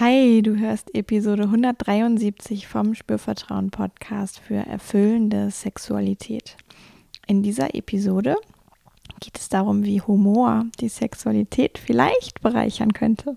Hi, du hörst Episode 173 vom Spürvertrauen Podcast für erfüllende Sexualität. In dieser Episode geht es darum, wie Humor die Sexualität vielleicht bereichern könnte.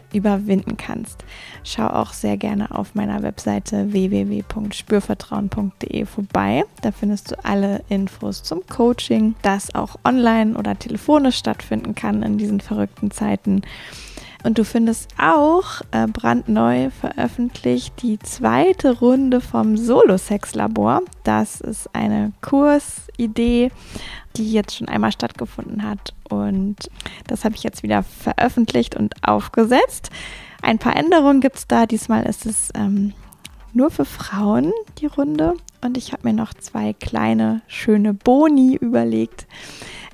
überwinden kannst. Schau auch sehr gerne auf meiner Webseite www.spürvertrauen.de vorbei. Da findest du alle Infos zum Coaching, das auch online oder telefonisch stattfinden kann in diesen verrückten Zeiten. Und du findest auch äh, brandneu veröffentlicht die zweite Runde vom Solo-Sex-Labor. Das ist eine Kursidee, die jetzt schon einmal stattgefunden hat. Und das habe ich jetzt wieder veröffentlicht und aufgesetzt. Ein paar Änderungen gibt es da. Diesmal ist es ähm, nur für Frauen die Runde. Und ich habe mir noch zwei kleine, schöne Boni überlegt.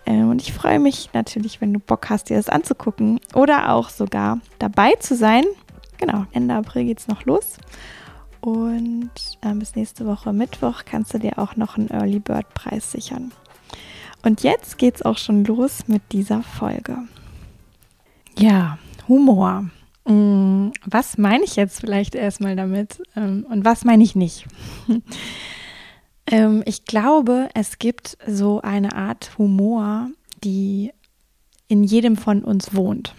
Ähm, und ich freue mich natürlich, wenn du Bock hast, dir das anzugucken oder auch sogar dabei zu sein. Genau, Ende April geht es noch los. Und äh, bis nächste Woche Mittwoch kannst du dir auch noch einen Early Bird Preis sichern. Und jetzt geht's auch schon los mit dieser Folge. Ja, Humor. Mm, was meine ich jetzt vielleicht erstmal damit ähm, und was meine ich nicht? Ähm, ich glaube, es gibt so eine Art Humor, die in jedem von uns wohnt.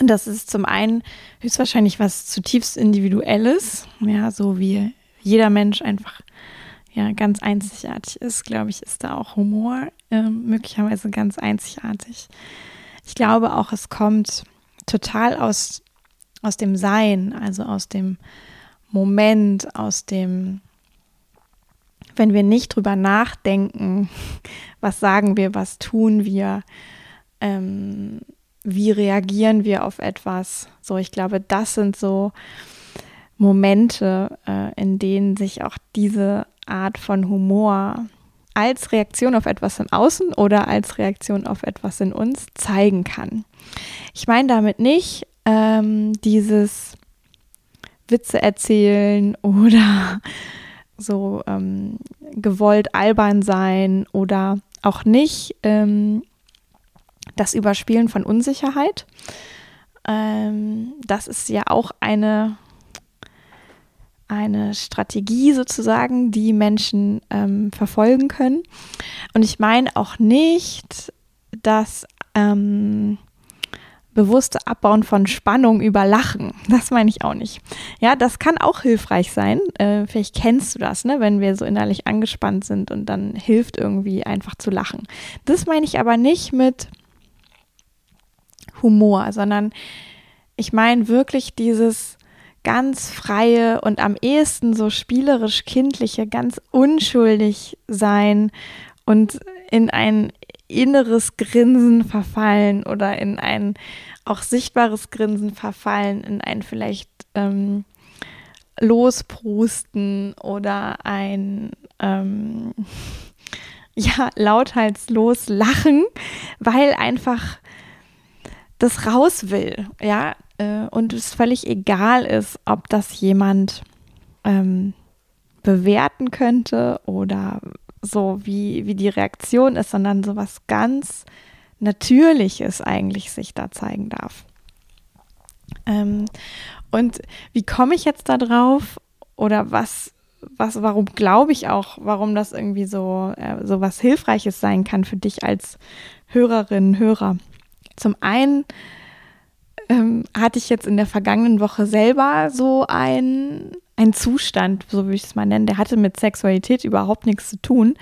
Und das ist zum einen höchstwahrscheinlich was zutiefst Individuelles, ja, so wie jeder Mensch einfach ja ganz einzigartig ist, glaube ich, ist da auch Humor äh, möglicherweise ganz einzigartig. Ich glaube auch, es kommt total aus, aus dem Sein, also aus dem Moment, aus dem, wenn wir nicht drüber nachdenken, was sagen wir, was tun wir, ähm, wie reagieren wir auf etwas. So, ich glaube, das sind so Momente, äh, in denen sich auch diese Art von Humor als Reaktion auf etwas im Außen oder als Reaktion auf etwas in uns zeigen kann. Ich meine damit nicht ähm, dieses Witze erzählen oder so ähm, gewollt albern sein oder auch nicht ähm, das Überspielen von Unsicherheit. Ähm, das ist ja auch eine eine Strategie sozusagen, die Menschen ähm, verfolgen können. Und ich meine auch nicht, dass ähm, bewusste Abbauen von Spannung über Lachen. Das meine ich auch nicht. Ja, das kann auch hilfreich sein. Äh, vielleicht kennst du das, ne, wenn wir so innerlich angespannt sind und dann hilft irgendwie einfach zu lachen. Das meine ich aber nicht mit Humor, sondern ich meine wirklich dieses ganz freie und am ehesten so spielerisch kindliche, ganz unschuldig sein und in ein inneres Grinsen verfallen oder in ein auch sichtbares Grinsen verfallen, in ein vielleicht ähm, Losprusten oder ein ähm, ja, lautheitslos lachen, weil einfach das raus will, ja, äh, und es völlig egal ist, ob das jemand ähm, bewerten könnte oder so wie, wie die Reaktion ist, sondern so was ganz Natürliches eigentlich sich da zeigen darf. Ähm, und wie komme ich jetzt da drauf oder was, was, warum glaube ich auch, warum das irgendwie so, äh, so was Hilfreiches sein kann für dich als Hörerin, Hörer? Zum einen ähm, hatte ich jetzt in der vergangenen Woche selber so ein, ein Zustand, so würde ich es mal nennen, der hatte mit Sexualität überhaupt nichts zu tun.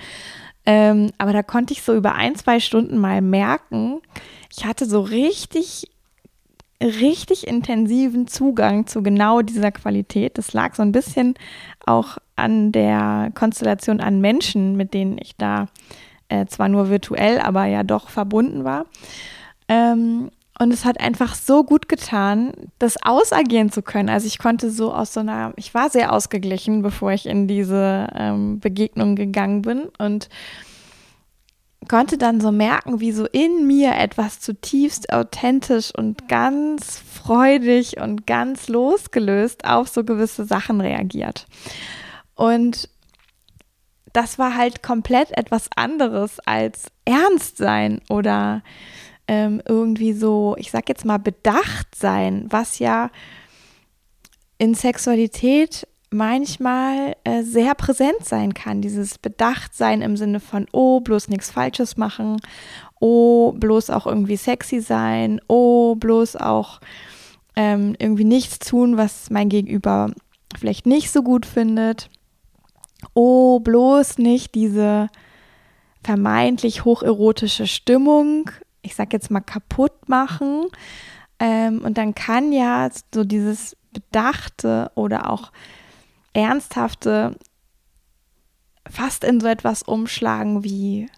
Ähm, aber da konnte ich so über ein, zwei Stunden mal merken, ich hatte so richtig, richtig intensiven Zugang zu genau dieser Qualität. Das lag so ein bisschen auch an der Konstellation an Menschen, mit denen ich da äh, zwar nur virtuell, aber ja doch verbunden war. Ähm, Und es hat einfach so gut getan, das ausagieren zu können. Also ich konnte so aus so einer, ich war sehr ausgeglichen, bevor ich in diese ähm, Begegnung gegangen bin und konnte dann so merken, wie so in mir etwas zutiefst authentisch und ganz freudig und ganz losgelöst auf so gewisse Sachen reagiert. Und das war halt komplett etwas anderes als ernst sein oder ähm, irgendwie so, ich sag jetzt mal, bedacht sein, was ja in Sexualität manchmal äh, sehr präsent sein kann. Dieses Bedachtsein im Sinne von, oh, bloß nichts Falsches machen, oh, bloß auch irgendwie sexy sein, oh, bloß auch ähm, irgendwie nichts tun, was mein Gegenüber vielleicht nicht so gut findet. Oh, bloß nicht diese vermeintlich hocherotische Stimmung ich sag jetzt mal, kaputt machen. Ähm, und dann kann ja so dieses Bedachte oder auch Ernsthafte fast in so etwas umschlagen wie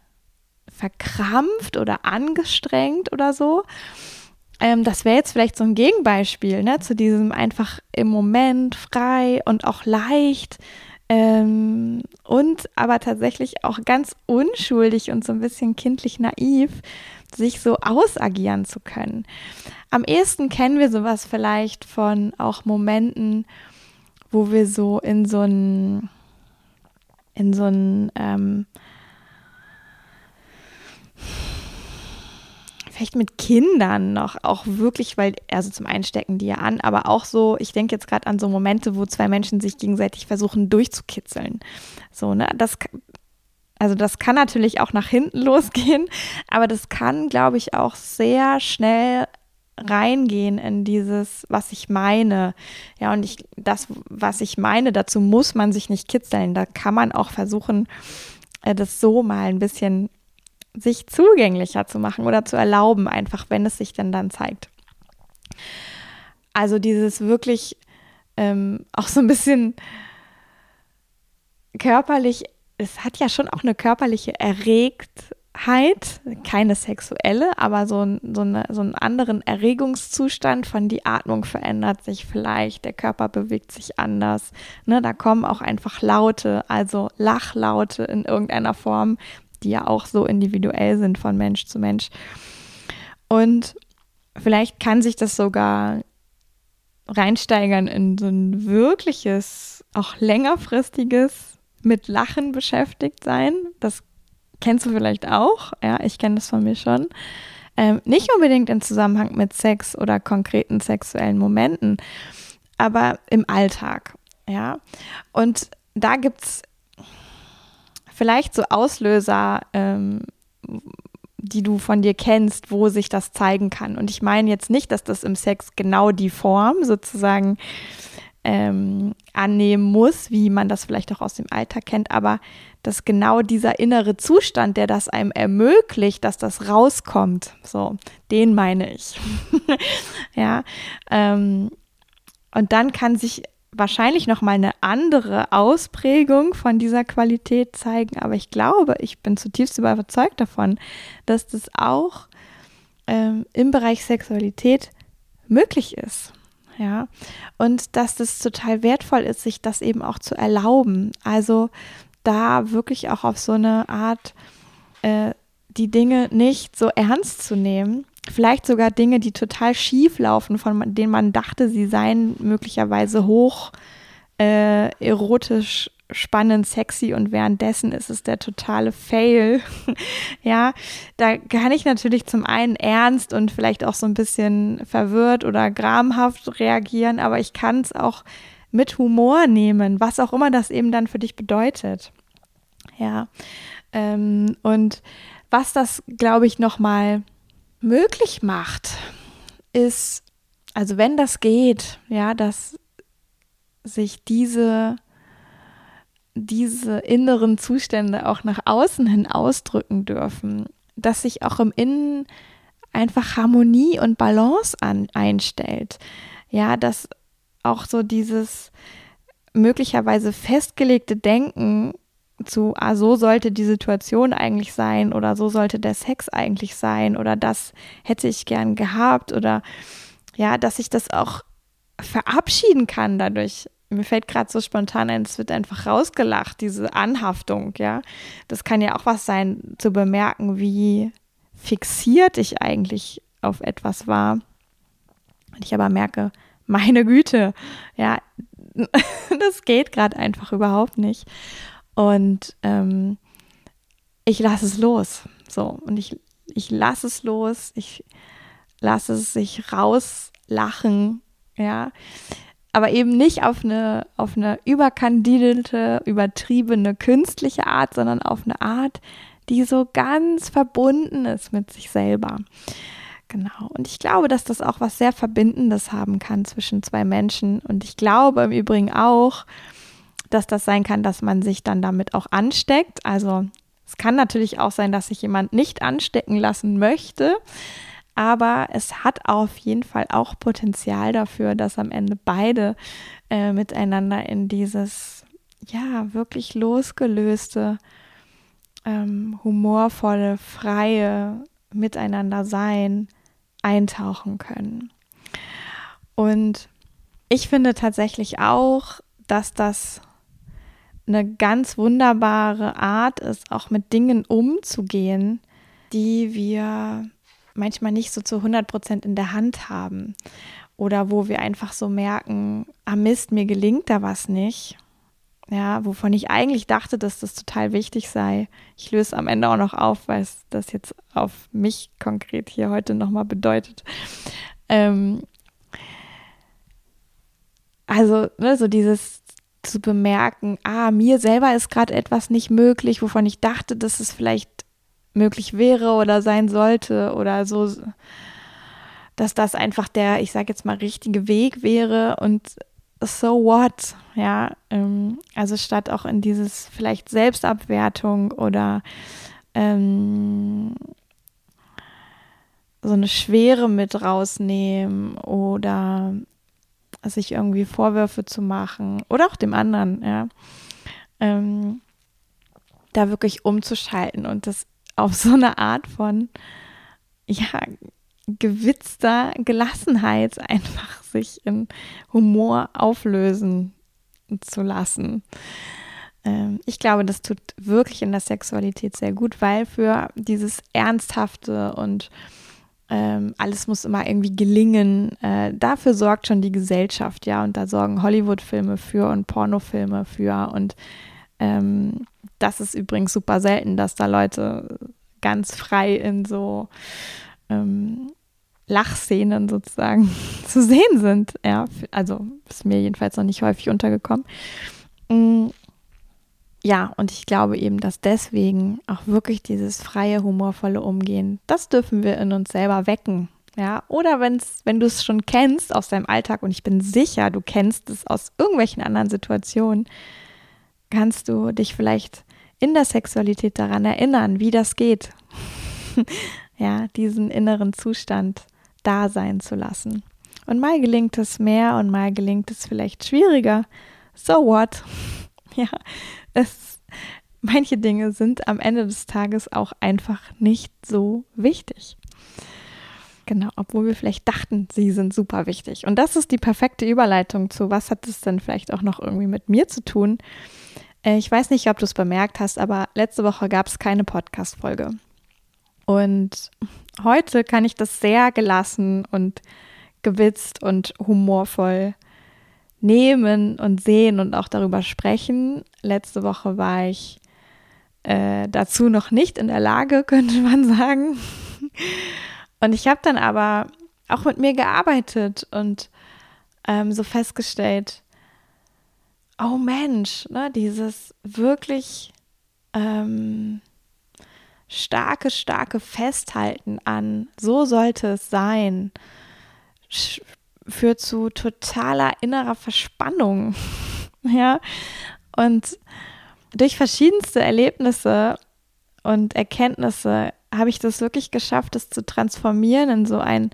verkrampft oder angestrengt oder so. Ähm, das wäre jetzt vielleicht so ein Gegenbeispiel ne, zu diesem einfach im Moment frei und auch leicht ähm, und aber tatsächlich auch ganz unschuldig und so ein bisschen kindlich naiv sich so ausagieren zu können. Am ehesten kennen wir sowas vielleicht von auch Momenten, wo wir so in so ein, in so ein, ähm, vielleicht mit Kindern noch auch wirklich, weil, also zum einen stecken die ja an, aber auch so, ich denke jetzt gerade an so Momente, wo zwei Menschen sich gegenseitig versuchen durchzukitzeln. So, ne, das also das kann natürlich auch nach hinten losgehen, aber das kann, glaube ich, auch sehr schnell reingehen in dieses, was ich meine. Ja, und ich, das, was ich meine, dazu muss man sich nicht kitzeln. Da kann man auch versuchen, äh, das so mal ein bisschen sich zugänglicher zu machen oder zu erlauben, einfach wenn es sich denn dann zeigt. Also dieses wirklich ähm, auch so ein bisschen körperlich es hat ja schon auch eine körperliche Erregtheit, keine sexuelle, aber so, so, eine, so einen anderen Erregungszustand von die Atmung verändert sich vielleicht, der Körper bewegt sich anders. Ne, da kommen auch einfach Laute, also Lachlaute in irgendeiner Form, die ja auch so individuell sind von Mensch zu Mensch. Und vielleicht kann sich das sogar reinsteigern in so ein wirkliches, auch längerfristiges mit Lachen beschäftigt sein. Das kennst du vielleicht auch. Ja, ich kenne das von mir schon. Ähm, nicht unbedingt im Zusammenhang mit Sex oder konkreten sexuellen Momenten, aber im Alltag. Ja, und da gibt es vielleicht so Auslöser, ähm, die du von dir kennst, wo sich das zeigen kann. Und ich meine jetzt nicht, dass das im Sex genau die Form sozusagen ähm, annehmen muss, wie man das vielleicht auch aus dem Alltag kennt, aber dass genau dieser innere Zustand, der das einem ermöglicht, dass das rauskommt, so, den meine ich. ja, ähm, und dann kann sich wahrscheinlich noch mal eine andere Ausprägung von dieser Qualität zeigen, aber ich glaube, ich bin zutiefst überzeugt davon, dass das auch ähm, im Bereich Sexualität möglich ist ja. Und dass das total wertvoll ist, sich das eben auch zu erlauben. Also da wirklich auch auf so eine Art, äh, die Dinge nicht so ernst zu nehmen. Vielleicht sogar Dinge, die total schief laufen, von denen man dachte, sie seien möglicherweise hoch äh, erotisch spannend, sexy und währenddessen ist es der totale Fail. ja, da kann ich natürlich zum einen ernst und vielleicht auch so ein bisschen verwirrt oder gramhaft reagieren, aber ich kann es auch mit Humor nehmen, was auch immer das eben dann für dich bedeutet. Ja, ähm, und was das, glaube ich, nochmal möglich macht, ist, also wenn das geht, ja, dass sich diese diese inneren Zustände auch nach außen hin ausdrücken dürfen, dass sich auch im Innen einfach Harmonie und Balance an, einstellt. Ja, dass auch so dieses möglicherweise festgelegte Denken zu, ah, so sollte die Situation eigentlich sein oder so sollte der Sex eigentlich sein oder das hätte ich gern gehabt oder ja, dass ich das auch verabschieden kann dadurch. Mir fällt gerade so spontan ein, es wird einfach rausgelacht, diese Anhaftung, ja. Das kann ja auch was sein, zu bemerken, wie fixiert ich eigentlich auf etwas war. Und ich aber merke, meine Güte, ja, das geht gerade einfach überhaupt nicht. Und ähm, ich lasse es los. So, und ich, ich lasse es los, ich lasse es sich rauslachen, ja. Aber eben nicht auf eine, auf eine überkandidelte, übertriebene, künstliche Art, sondern auf eine Art, die so ganz verbunden ist mit sich selber. Genau. Und ich glaube, dass das auch was sehr Verbindendes haben kann zwischen zwei Menschen. Und ich glaube im Übrigen auch, dass das sein kann, dass man sich dann damit auch ansteckt. Also es kann natürlich auch sein, dass sich jemand nicht anstecken lassen möchte, aber es hat auf jeden Fall auch Potenzial dafür, dass am Ende beide äh, miteinander in dieses, ja, wirklich losgelöste, ähm, humorvolle, freie Miteinander sein eintauchen können. Und ich finde tatsächlich auch, dass das eine ganz wunderbare Art ist, auch mit Dingen umzugehen, die wir manchmal nicht so zu 100 Prozent in der Hand haben. Oder wo wir einfach so merken, ah Mist, mir gelingt da was nicht. Ja, wovon ich eigentlich dachte, dass das total wichtig sei. Ich löse am Ende auch noch auf, weil es das jetzt auf mich konkret hier heute nochmal bedeutet. Ähm, also, ne, so dieses zu bemerken, ah, mir selber ist gerade etwas nicht möglich, wovon ich dachte, dass es vielleicht möglich wäre oder sein sollte oder so, dass das einfach der, ich sage jetzt mal, richtige Weg wäre und so what, ja, ähm, also statt auch in dieses vielleicht Selbstabwertung oder ähm, so eine Schwere mit rausnehmen oder sich irgendwie Vorwürfe zu machen oder auch dem anderen, ja, ähm, da wirklich umzuschalten und das auf so eine Art von, ja, gewitzter Gelassenheit einfach sich in Humor auflösen zu lassen. Ähm, ich glaube, das tut wirklich in der Sexualität sehr gut, weil für dieses Ernsthafte und ähm, alles muss immer irgendwie gelingen. Äh, dafür sorgt schon die Gesellschaft, ja, und da sorgen Hollywood-Filme für und Pornofilme für. Und ähm, das ist übrigens super selten, dass da Leute ganz frei in so ähm, Lachszenen sozusagen zu sehen sind. Ja, also ist mir jedenfalls noch nicht häufig untergekommen. Mm, ja, und ich glaube eben, dass deswegen auch wirklich dieses freie, humorvolle Umgehen, das dürfen wir in uns selber wecken. Ja, oder wenn's, wenn du es schon kennst aus deinem Alltag und ich bin sicher, du kennst es aus irgendwelchen anderen Situationen, kannst du dich vielleicht in der Sexualität daran erinnern, wie das geht. ja, diesen inneren Zustand da sein zu lassen. Und mal gelingt es mehr und mal gelingt es vielleicht schwieriger. So what? ja, es, manche Dinge sind am Ende des Tages auch einfach nicht so wichtig. Genau, obwohl wir vielleicht dachten, sie sind super wichtig. Und das ist die perfekte Überleitung zu, was hat es denn vielleicht auch noch irgendwie mit mir zu tun? Äh, ich weiß nicht, ob du es bemerkt hast, aber letzte Woche gab es keine Podcast-Folge. Und heute kann ich das sehr gelassen und gewitzt und humorvoll nehmen und sehen und auch darüber sprechen. Letzte Woche war ich äh, dazu noch nicht in der Lage, könnte man sagen. Und ich habe dann aber auch mit mir gearbeitet und ähm, so festgestellt, oh Mensch, ne, dieses wirklich ähm, starke, starke Festhalten an, so sollte es sein, führt zu totaler innerer Verspannung. ja. Und durch verschiedenste Erlebnisse und Erkenntnisse habe ich das wirklich geschafft, das zu transformieren in so ein,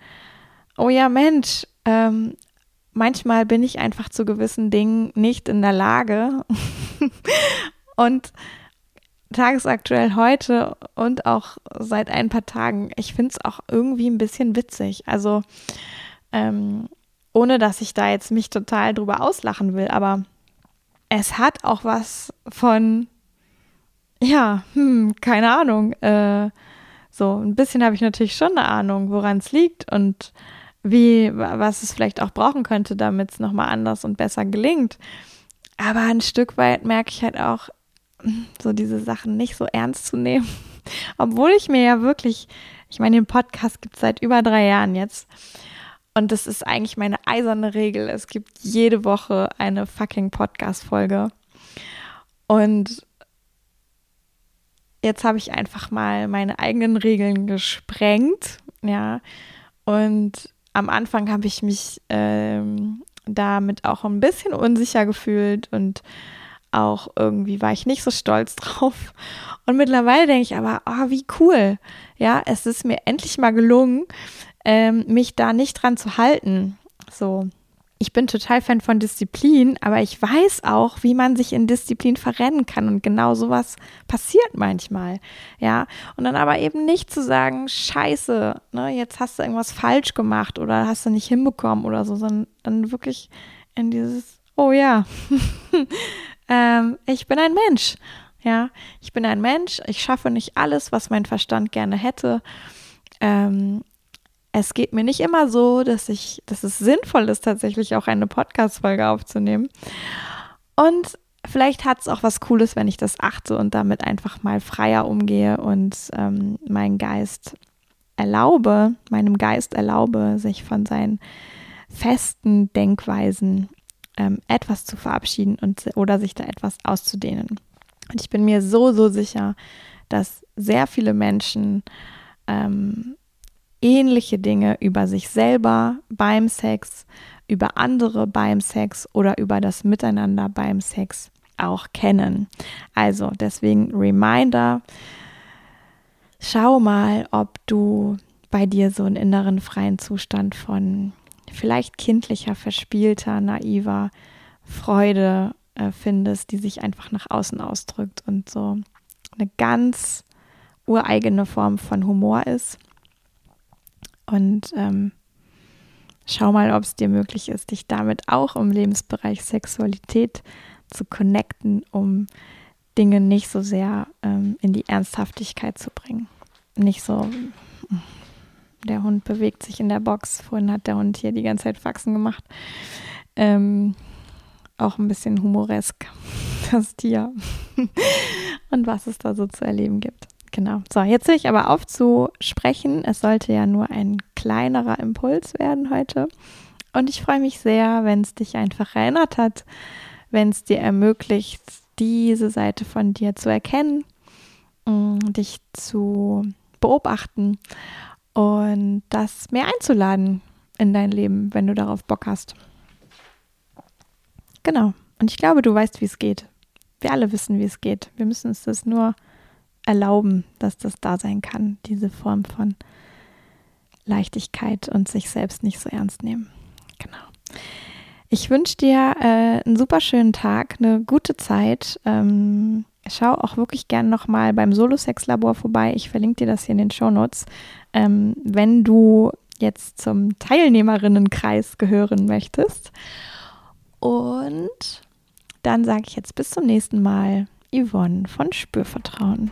oh ja, Mensch, ähm, manchmal bin ich einfach zu gewissen Dingen nicht in der Lage. und tagesaktuell heute und auch seit ein paar Tagen, ich finde es auch irgendwie ein bisschen witzig. Also, ähm, ohne dass ich da jetzt mich total drüber auslachen will, aber es hat auch was von, ja, hm, keine Ahnung. Äh, so, ein bisschen habe ich natürlich schon eine Ahnung, woran es liegt und wie, was es vielleicht auch brauchen könnte, damit es nochmal anders und besser gelingt. Aber ein Stück weit merke ich halt auch, so diese Sachen nicht so ernst zu nehmen. Obwohl ich mir ja wirklich, ich meine, den Podcast gibt es seit über drei Jahren jetzt. Und das ist eigentlich meine eiserne Regel. Es gibt jede Woche eine fucking Podcast-Folge. Und jetzt habe ich einfach mal meine eigenen Regeln gesprengt. Ja. Und am Anfang habe ich mich ähm, damit auch ein bisschen unsicher gefühlt und auch irgendwie war ich nicht so stolz drauf. Und mittlerweile denke ich aber, oh, wie cool. Ja, es ist mir endlich mal gelungen, ähm, mich da nicht dran zu halten. So. Ich bin total Fan von Disziplin, aber ich weiß auch, wie man sich in Disziplin verrennen kann. Und genau sowas passiert manchmal. Ja. Und dann aber eben nicht zu sagen, scheiße, ne, jetzt hast du irgendwas falsch gemacht oder hast du nicht hinbekommen oder so, sondern dann wirklich in dieses, oh ja, ähm, ich bin ein Mensch. Ja, ich bin ein Mensch, ich schaffe nicht alles, was mein Verstand gerne hätte. Ähm, es geht mir nicht immer so, dass ich, dass es sinnvoll ist, tatsächlich auch eine Podcast-Folge aufzunehmen. Und vielleicht hat es auch was Cooles, wenn ich das achte und damit einfach mal freier umgehe und ähm, meinen Geist erlaube, meinem Geist erlaube, sich von seinen festen Denkweisen ähm, etwas zu verabschieden und oder sich da etwas auszudehnen. Und ich bin mir so, so sicher, dass sehr viele Menschen ähm, ähnliche Dinge über sich selber beim Sex, über andere beim Sex oder über das Miteinander beim Sex auch kennen. Also deswegen Reminder, schau mal, ob du bei dir so einen inneren freien Zustand von vielleicht kindlicher, verspielter, naiver Freude äh, findest, die sich einfach nach außen ausdrückt und so eine ganz ureigene Form von Humor ist. Und ähm, schau mal, ob es dir möglich ist, dich damit auch im Lebensbereich Sexualität zu connecten, um Dinge nicht so sehr ähm, in die Ernsthaftigkeit zu bringen. Nicht so, der Hund bewegt sich in der Box. Vorhin hat der Hund hier die ganze Zeit Faxen gemacht. Ähm, auch ein bisschen humoresk, das Tier. Und was es da so zu erleben gibt. Genau. So, jetzt höre ich aber auf zu sprechen. Es sollte ja nur ein kleinerer Impuls werden heute. Und ich freue mich sehr, wenn es dich einfach erinnert hat, wenn es dir ermöglicht, diese Seite von dir zu erkennen, mm, dich zu beobachten und das mehr einzuladen in dein Leben, wenn du darauf Bock hast. Genau. Und ich glaube, du weißt, wie es geht. Wir alle wissen, wie es geht. Wir müssen uns das nur erlauben, dass das da sein kann, diese Form von Leichtigkeit und sich selbst nicht so ernst nehmen. Genau. Ich wünsche dir äh, einen super schönen Tag, eine gute Zeit. Ähm, schau auch wirklich gerne nochmal beim Solo-Sex-Labor vorbei. Ich verlinke dir das hier in den Show Notes. Ähm, wenn du jetzt zum Teilnehmerinnenkreis gehören möchtest. Und dann sage ich jetzt bis zum nächsten Mal, Yvonne von Spürvertrauen.